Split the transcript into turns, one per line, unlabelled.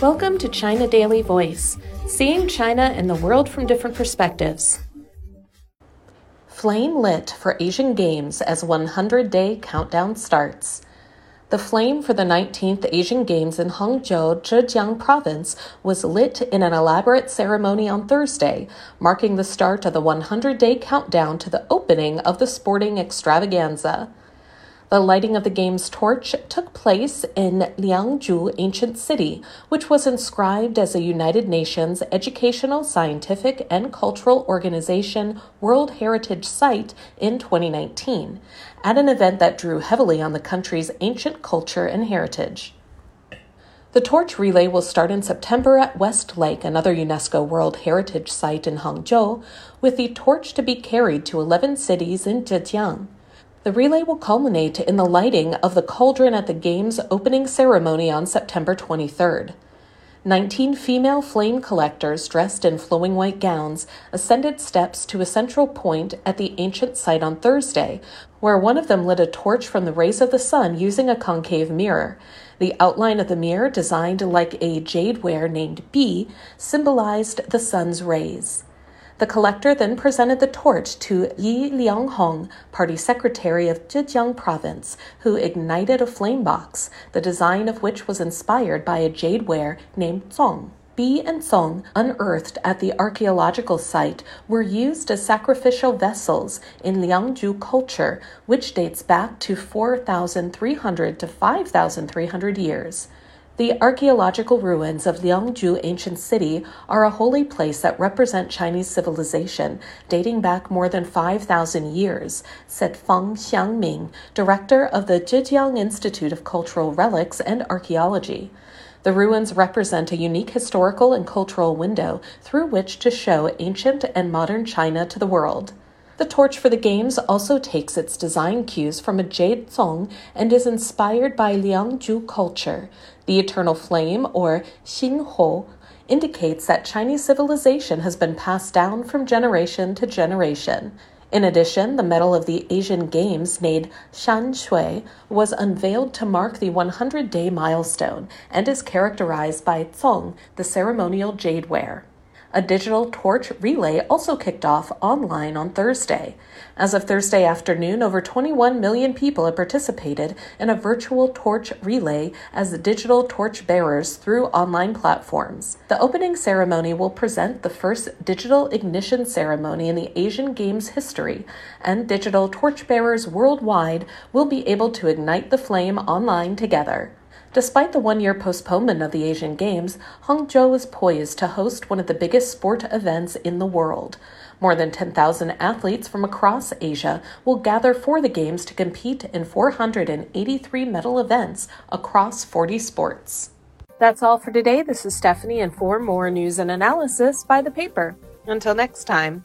Welcome to China Daily Voice, seeing China and the world from different perspectives. Flame lit for Asian Games as 100 day countdown starts. The flame for the 19th Asian Games in Hangzhou, Zhejiang Province was lit in an elaborate ceremony on Thursday, marking the start of the 100 day countdown to the opening of the sporting extravaganza. The lighting of the game's torch took place in Liangzhu Ancient City, which was inscribed as a United Nations Educational, Scientific, and Cultural Organization World Heritage Site in 2019, at an event that drew heavily on the country's ancient culture and heritage. The torch relay will start in September at West Lake, another UNESCO World Heritage Site in Hangzhou, with the torch to be carried to 11 cities in Zhejiang. The relay will culminate in the lighting of the cauldron at the Games opening ceremony on September 23rd. 19 female flame collectors dressed in flowing white gowns ascended steps to a central point at the ancient site on Thursday, where one of them lit a torch from the rays of the sun using a concave mirror. The outline of the mirror, designed like a jadeware named bi, symbolized the sun's rays. The collector then presented the torch to Yi Lianhong, party secretary of Zhejiang province, who ignited a flame box, the design of which was inspired by a jadeware named Zong. Bi and Zong, unearthed at the archaeological site, were used as sacrificial vessels in Liangzhu culture, which dates back to 4,300 to 5,300 years. The archaeological ruins of Liangzhu Ancient City are a holy place that represent Chinese civilization dating back more than 5,000 years, said Fang Xiangming, director of the Zhejiang Institute of Cultural Relics and Archaeology. The ruins represent a unique historical and cultural window through which to show ancient and modern China to the world. The torch for the games also takes its design cues from a jade zong and is inspired by Liangzhu culture. The eternal flame, or Xinhuo, indicates that Chinese civilization has been passed down from generation to generation. In addition, the medal of the Asian Games, named Shan Shui, was unveiled to mark the 100 day milestone and is characterized by Zong, the ceremonial jade jadeware. A digital torch relay also kicked off online on Thursday. As of Thursday afternoon, over 21 million people have participated in a virtual torch relay as digital torch bearers through online platforms. The opening ceremony will present the first digital ignition ceremony in the Asian Games history, and digital torch bearers worldwide will be able to ignite the flame online together. Despite the one year postponement of the Asian Games, Hangzhou is poised to host one of the biggest sport events in the world. More than 10,000 athletes from across Asia will gather for the Games to compete in 483 medal events across 40 sports. That's all for today. This is Stephanie, and for more news and analysis, buy the paper. Until next time.